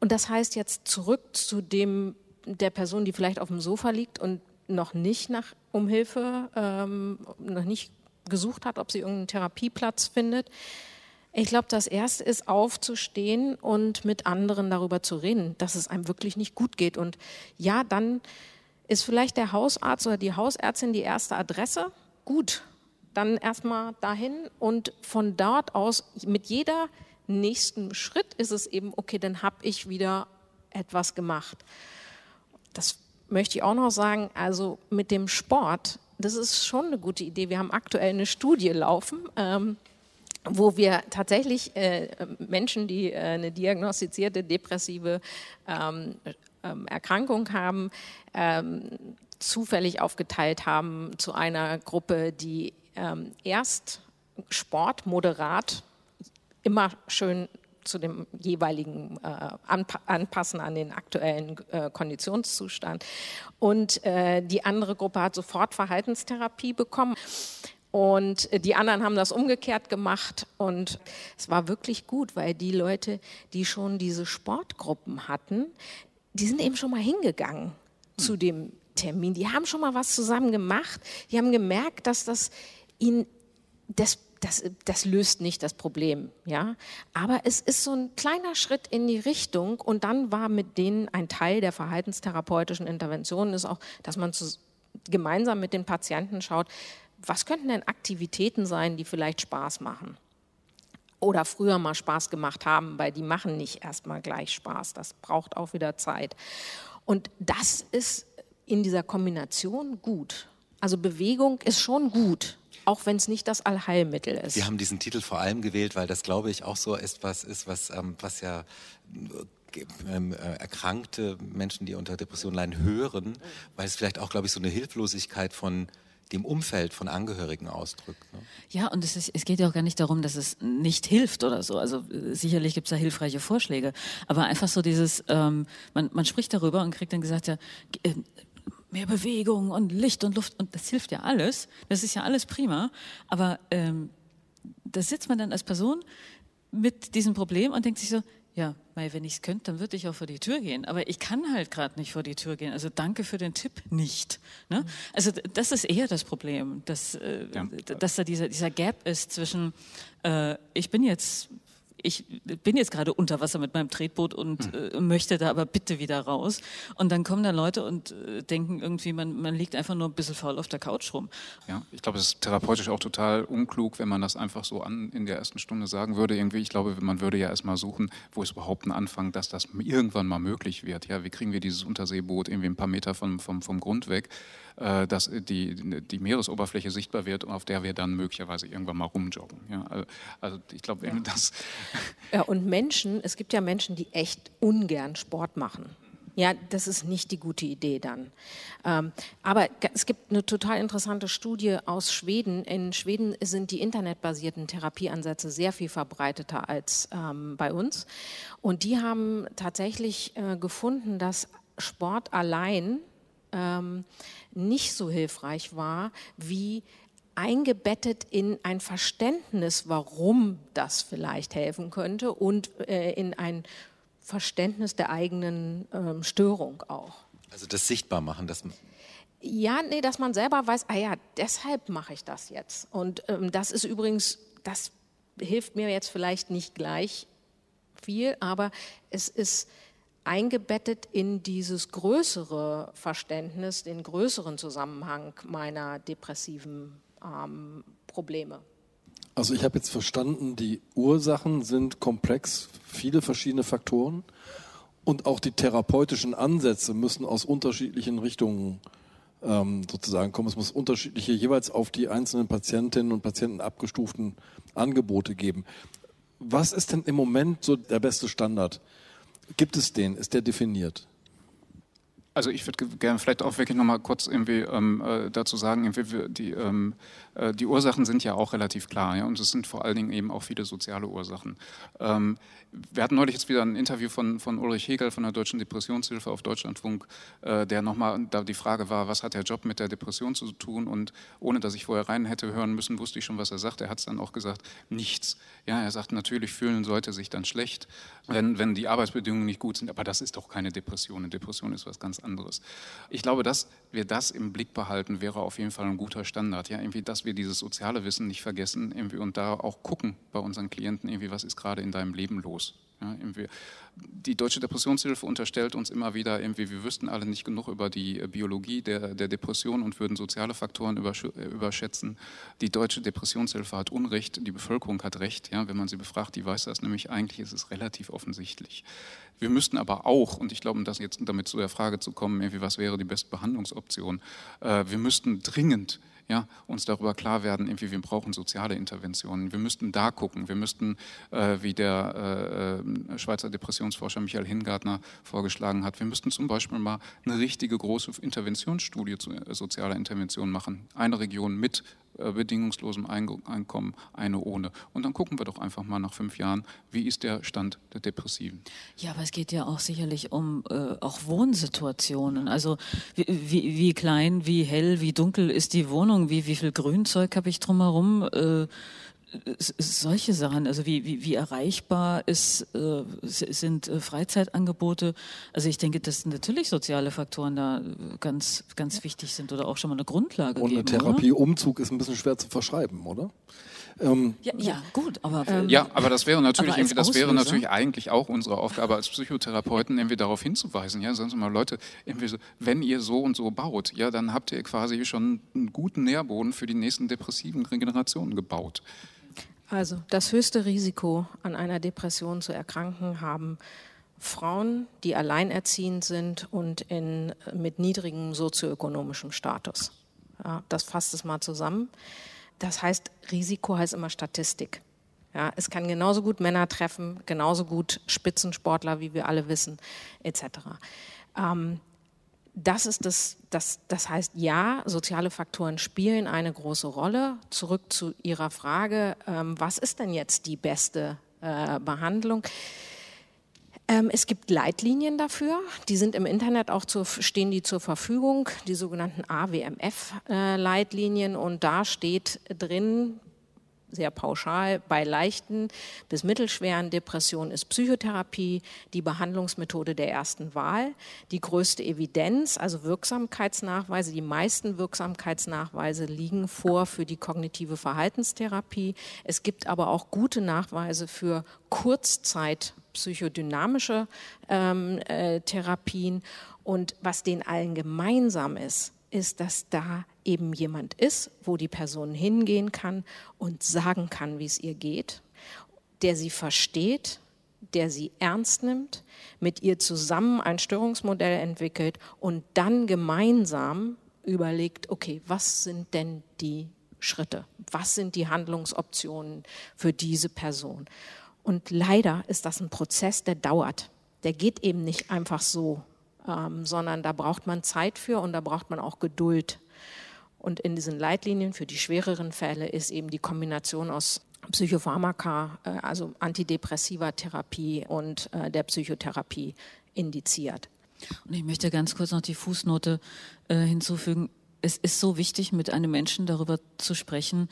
Und das heißt jetzt zurück zu dem der Person, die vielleicht auf dem Sofa liegt und noch nicht nach um Hilfe, ähm, noch nicht gesucht hat, ob sie irgendeinen Therapieplatz findet. Ich glaube, das Erste ist aufzustehen und mit anderen darüber zu reden, dass es einem wirklich nicht gut geht. Und ja, dann ist vielleicht der Hausarzt oder die Hausärztin die erste Adresse? Gut, dann erstmal dahin und von dort aus mit jeder nächsten Schritt ist es eben, okay, dann habe ich wieder etwas gemacht. Das möchte ich auch noch sagen, also mit dem Sport, das ist schon eine gute Idee. Wir haben aktuell eine Studie laufen. Ähm, wo wir tatsächlich äh, Menschen, die äh, eine diagnostizierte depressive ähm, ähm, Erkrankung haben, ähm, zufällig aufgeteilt haben zu einer Gruppe, die ähm, erst Sport moderat immer schön zu dem jeweiligen äh, anpassen an den aktuellen äh, Konditionszustand. Und äh, die andere Gruppe hat sofort Verhaltenstherapie bekommen. Und die anderen haben das umgekehrt gemacht. Und es war wirklich gut, weil die Leute, die schon diese Sportgruppen hatten, die sind eben schon mal hingegangen zu dem Termin. Die haben schon mal was zusammen gemacht. Die haben gemerkt, dass das ihnen, das, das, das löst nicht das Problem, ja. Aber es ist so ein kleiner Schritt in die Richtung und dann war mit denen ein Teil der verhaltenstherapeutischen Interventionen ist auch, dass man zu, gemeinsam mit den Patienten schaut, was könnten denn Aktivitäten sein, die vielleicht Spaß machen? Oder früher mal Spaß gemacht haben, weil die machen nicht erstmal gleich Spaß. Das braucht auch wieder Zeit. Und das ist in dieser Kombination gut. Also Bewegung ist schon gut, auch wenn es nicht das Allheilmittel ist. Wir haben diesen Titel vor allem gewählt, weil das, glaube ich, auch so etwas ist, was, ähm, was ja ähm, äh, erkrankte Menschen, die unter Depressionen leiden, hören, weil es vielleicht auch, glaube ich, so eine Hilflosigkeit von dem Umfeld von Angehörigen ausdrückt. Ne? Ja, und es, ist, es geht ja auch gar nicht darum, dass es nicht hilft oder so. Also äh, sicherlich gibt es da hilfreiche Vorschläge, aber einfach so dieses, ähm, man, man spricht darüber und kriegt dann gesagt, ja, äh, mehr Bewegung und Licht und Luft und das hilft ja alles. Das ist ja alles prima, aber ähm, da sitzt man dann als Person mit diesem Problem und denkt sich so, ja, weil wenn ich es könnte, dann würde ich auch vor die Tür gehen. Aber ich kann halt gerade nicht vor die Tür gehen. Also danke für den Tipp nicht. Ne? Also das ist eher das Problem, dass, äh, ja. dass da dieser, dieser Gap ist zwischen, äh, ich bin jetzt ich bin jetzt gerade unter Wasser mit meinem Tretboot und hm. äh, möchte da aber bitte wieder raus. Und dann kommen da Leute und äh, denken irgendwie, man, man liegt einfach nur ein bisschen faul auf der Couch rum. Ja, ich glaube, es ist therapeutisch auch total unklug, wenn man das einfach so an in der ersten Stunde sagen würde. Irgendwie, ich glaube, man würde ja erstmal suchen, wo ist überhaupt ein Anfang, dass das irgendwann mal möglich wird. Ja, wie kriegen wir dieses Unterseeboot irgendwie ein paar Meter vom, vom, vom Grund weg? Äh, dass die, die Meeresoberfläche sichtbar wird und auf der wir dann möglicherweise irgendwann mal rumjoggen. Ja, also ich glaube, ja. das, Ja, und Menschen, es gibt ja Menschen, die echt ungern Sport machen. Ja, das ist nicht die gute Idee dann. Ähm, aber es gibt eine total interessante Studie aus Schweden. In Schweden sind die internetbasierten Therapieansätze sehr viel verbreiteter als ähm, bei uns. Und die haben tatsächlich äh, gefunden, dass Sport allein ähm, nicht so hilfreich war wie eingebettet in ein Verständnis, warum das vielleicht helfen könnte und äh, in ein Verständnis der eigenen ähm, Störung auch. Also das sichtbar machen, das ja, nee, dass man selber weiß, ah ja, deshalb mache ich das jetzt. Und ähm, das ist übrigens, das hilft mir jetzt vielleicht nicht gleich viel, aber es ist eingebettet in dieses größere Verständnis, den größeren Zusammenhang meiner depressiven ähm, Probleme. Also ich habe jetzt verstanden, die Ursachen sind komplex, viele verschiedene Faktoren und auch die therapeutischen Ansätze müssen aus unterschiedlichen Richtungen ähm, sozusagen kommen. Es muss unterschiedliche, jeweils auf die einzelnen Patientinnen und Patienten abgestuften Angebote geben. Was ist denn im Moment so der beste Standard? Gibt es den? Ist der definiert? Also ich würde gerne vielleicht auch wirklich nochmal kurz irgendwie ähm, äh, dazu sagen, irgendwie die, ähm, äh, die Ursachen sind ja auch relativ klar, ja, und es sind vor allen Dingen eben auch viele soziale Ursachen. Ähm, wir hatten neulich jetzt wieder ein Interview von, von Ulrich Hegel von der Deutschen Depressionshilfe auf Deutschlandfunk, äh, der nochmal, da die Frage war, was hat der Job mit der Depression zu tun? Und ohne dass ich vorher rein hätte hören müssen, wusste ich schon, was er sagt. Er hat es dann auch gesagt, nichts. Ja, er sagt, natürlich fühlen Leute sich dann schlecht, wenn, wenn die Arbeitsbedingungen nicht gut sind, aber das ist doch keine Depression. Eine Depression ist was ganz anderes. Ich glaube, dass wir das im Blick behalten, wäre auf jeden Fall ein guter Standard. Ja, irgendwie, dass wir dieses soziale Wissen nicht vergessen irgendwie, und da auch gucken bei unseren Klienten, irgendwie, was ist gerade in deinem Leben los. Ja, die Deutsche Depressionshilfe unterstellt uns immer wieder, wir wüssten alle nicht genug über die Biologie der, der Depression und würden soziale Faktoren überschätzen. Die Deutsche Depressionshilfe hat Unrecht, die Bevölkerung hat Recht. Ja, wenn man sie befragt, die weiß das nämlich, eigentlich ist es relativ offensichtlich. Wir müssten aber auch, und ich glaube, um das jetzt damit zu der Frage zu kommen, was wäre die beste Behandlungsoption, äh, wir müssten dringend ja, uns darüber klar werden, irgendwie, wir brauchen soziale Interventionen. Wir müssten da gucken. Wir müssten, äh, wie der äh, äh, Schweizer Depressionsforscher Michael Hingartner vorgeschlagen hat, wir müssten zum Beispiel mal eine richtige große Interventionsstudie zu äh, sozialer Intervention machen. Eine Region mit äh, bedingungslosem Einkommen, eine ohne. Und dann gucken wir doch einfach mal nach fünf Jahren, wie ist der Stand der Depressiven. Ja, aber es geht ja auch sicherlich um äh, auch Wohnsituationen. Also wie, wie, wie, klein, wie hell, wie dunkel ist die Wohnung, wie, wie viel Grünzeug habe ich drumherum. Äh, solche Sachen, also wie, wie, wie erreichbar ist, äh, sind äh, Freizeitangebote. Also ich denke, dass natürlich soziale Faktoren da ganz, ganz wichtig sind oder auch schon mal eine Grundlage Und eine Therapieumzug ist ein bisschen schwer zu verschreiben, oder? Ähm, ja, ja, gut, aber ähm, ja, aber das wäre natürlich irgendwie, das wäre natürlich eigentlich auch unsere Aufgabe als Psychotherapeuten, irgendwie darauf hinzuweisen. Ja, sagen Sie mal, Leute, irgendwie so, wenn ihr so und so baut, ja, dann habt ihr quasi schon einen guten Nährboden für die nächsten depressiven Generationen gebaut. Also das höchste Risiko an einer Depression zu erkranken haben Frauen, die alleinerziehend sind und in, mit niedrigem sozioökonomischem Status. Ja, das fasst es mal zusammen. Das heißt, Risiko heißt immer Statistik. Ja, es kann genauso gut Männer treffen, genauso gut Spitzensportler, wie wir alle wissen, etc. Ähm, das ist das, das, das heißt, ja, soziale Faktoren spielen eine große Rolle. Zurück zu Ihrer Frage, ähm, was ist denn jetzt die beste äh, Behandlung? Ähm, es gibt Leitlinien dafür, die sind im Internet auch zur, stehen die zur Verfügung, die sogenannten AWMF-Leitlinien äh, und da steht drin, sehr pauschal, bei leichten bis mittelschweren Depressionen ist Psychotherapie die Behandlungsmethode der ersten Wahl. Die größte Evidenz, also Wirksamkeitsnachweise, die meisten Wirksamkeitsnachweise liegen vor für die kognitive Verhaltenstherapie. Es gibt aber auch gute Nachweise für Kurzzeit psychodynamische ähm, äh, Therapien. Und was denen allen gemeinsam ist, ist, dass da eben jemand ist, wo die Person hingehen kann und sagen kann, wie es ihr geht, der sie versteht, der sie ernst nimmt, mit ihr zusammen ein Störungsmodell entwickelt und dann gemeinsam überlegt, okay, was sind denn die Schritte? Was sind die Handlungsoptionen für diese Person? Und leider ist das ein Prozess, der dauert. Der geht eben nicht einfach so, ähm, sondern da braucht man Zeit für und da braucht man auch Geduld. Und in diesen Leitlinien für die schwereren Fälle ist eben die Kombination aus Psychopharmaka, äh, also antidepressiva Therapie und äh, der Psychotherapie indiziert. Und ich möchte ganz kurz noch die Fußnote äh, hinzufügen. Es ist so wichtig, mit einem Menschen darüber zu sprechen,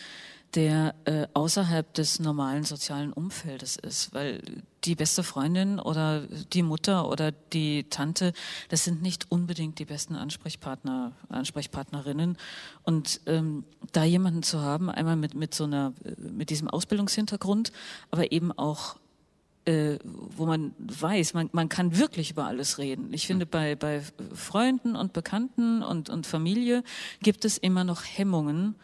der äh, außerhalb des normalen sozialen Umfeldes ist, weil die beste Freundin oder die Mutter oder die Tante, das sind nicht unbedingt die besten Ansprechpartner, Ansprechpartnerinnen. Und ähm, da jemanden zu haben, einmal mit, mit so einer, mit diesem Ausbildungshintergrund, aber eben auch äh, wo man weiß, man, man kann wirklich über alles reden. Ich finde, bei, bei Freunden und Bekannten und, und Familie gibt es immer noch Hemmungen,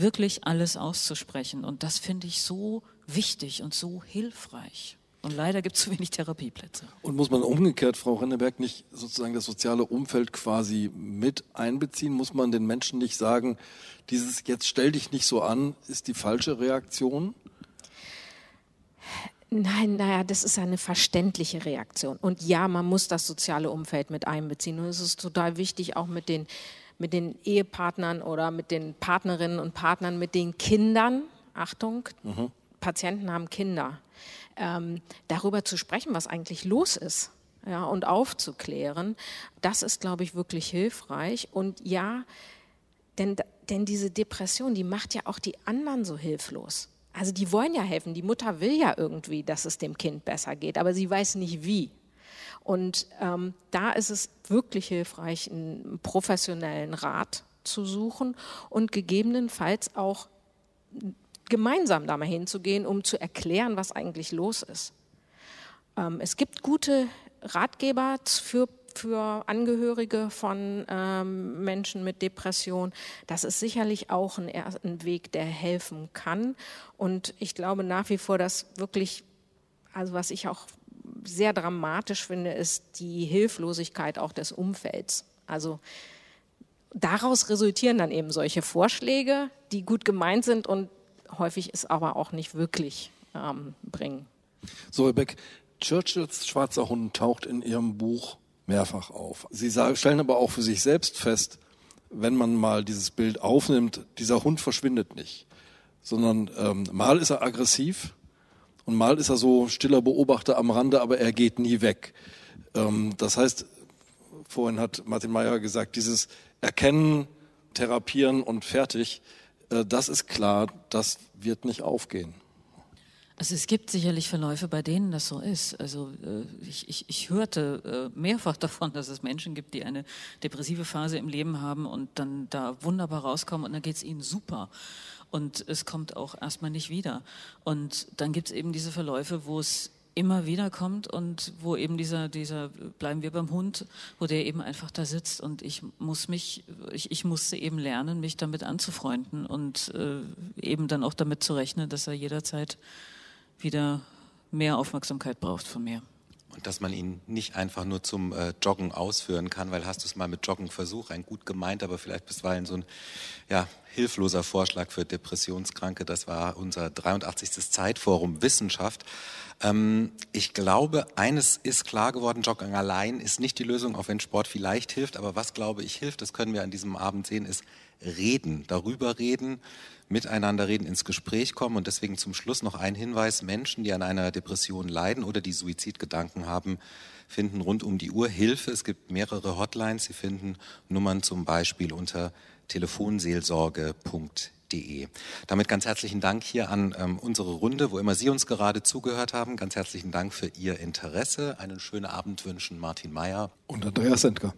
wirklich alles auszusprechen. Und das finde ich so wichtig und so hilfreich. Und leider gibt es zu wenig Therapieplätze. Und muss man umgekehrt, Frau Renneberg, nicht sozusagen das soziale Umfeld quasi mit einbeziehen? Muss man den Menschen nicht sagen, dieses jetzt stell dich nicht so an, ist die falsche Reaktion? Nein, naja, das ist eine verständliche Reaktion. Und ja, man muss das soziale Umfeld mit einbeziehen. Und es ist total wichtig, auch mit den mit den Ehepartnern oder mit den Partnerinnen und Partnern, mit den Kindern, Achtung, mhm. Patienten haben Kinder, ähm, darüber zu sprechen, was eigentlich los ist. Ja, und aufzuklären, das ist, glaube ich, wirklich hilfreich. Und ja, denn, denn diese Depression, die macht ja auch die anderen so hilflos. Also die wollen ja helfen. Die Mutter will ja irgendwie, dass es dem Kind besser geht, aber sie weiß nicht wie. Und ähm, da ist es wirklich hilfreich, einen professionellen Rat zu suchen und gegebenenfalls auch gemeinsam da mal hinzugehen, um zu erklären, was eigentlich los ist. Ähm, es gibt gute Ratgeber für, für Angehörige von ähm, Menschen mit Depression. Das ist sicherlich auch ein, ein Weg, der helfen kann. Und ich glaube nach wie vor, dass wirklich, also was ich auch sehr dramatisch finde, ist die Hilflosigkeit auch des Umfelds. Also daraus resultieren dann eben solche Vorschläge, die gut gemeint sind und häufig es aber auch nicht wirklich ähm, bringen. So, Beck, Churchills schwarzer Hund taucht in ihrem Buch mehrfach auf. Sie stellen aber auch für sich selbst fest, wenn man mal dieses Bild aufnimmt, dieser Hund verschwindet nicht, sondern ähm, mal ist er aggressiv, und mal ist er so stiller Beobachter am Rande, aber er geht nie weg. Ähm, das heißt, vorhin hat Martin Meyer gesagt, dieses Erkennen, Therapieren und fertig, äh, das ist klar, das wird nicht aufgehen. Also es gibt sicherlich Verläufe, bei denen das so ist. Also äh, ich, ich, ich hörte äh, mehrfach davon, dass es Menschen gibt, die eine depressive Phase im Leben haben und dann da wunderbar rauskommen und dann geht es ihnen super und es kommt auch erstmal nicht wieder. Und dann gibt es eben diese Verläufe, wo es immer wieder kommt und wo eben dieser, dieser, bleiben wir beim Hund, wo der eben einfach da sitzt und ich muss mich, ich, ich musste eben lernen, mich damit anzufreunden und äh, eben dann auch damit zu rechnen, dass er jederzeit wieder mehr Aufmerksamkeit braucht von mir. Und dass man ihn nicht einfach nur zum äh, Joggen ausführen kann, weil hast du es mal mit Joggen versucht, ein gut gemeint, aber vielleicht bisweilen so ein ja, hilfloser Vorschlag für Depressionskranke. Das war unser 83. Zeitforum Wissenschaft. Ähm, ich glaube, eines ist klar geworden, Joggen allein ist nicht die Lösung, auch wenn Sport vielleicht hilft. Aber was, glaube ich, hilft, das können wir an diesem Abend sehen, ist reden, darüber reden, miteinander reden, ins Gespräch kommen. Und deswegen zum Schluss noch ein Hinweis. Menschen, die an einer Depression leiden oder die Suizidgedanken haben, finden rund um die Uhr Hilfe. Es gibt mehrere Hotlines. Sie finden Nummern zum Beispiel unter telefonseelsorge.de. Damit ganz herzlichen Dank hier an ähm, unsere Runde, wo immer Sie uns gerade zugehört haben. Ganz herzlichen Dank für Ihr Interesse. Einen schönen Abend wünschen Martin Mayer und Andreas Sendker.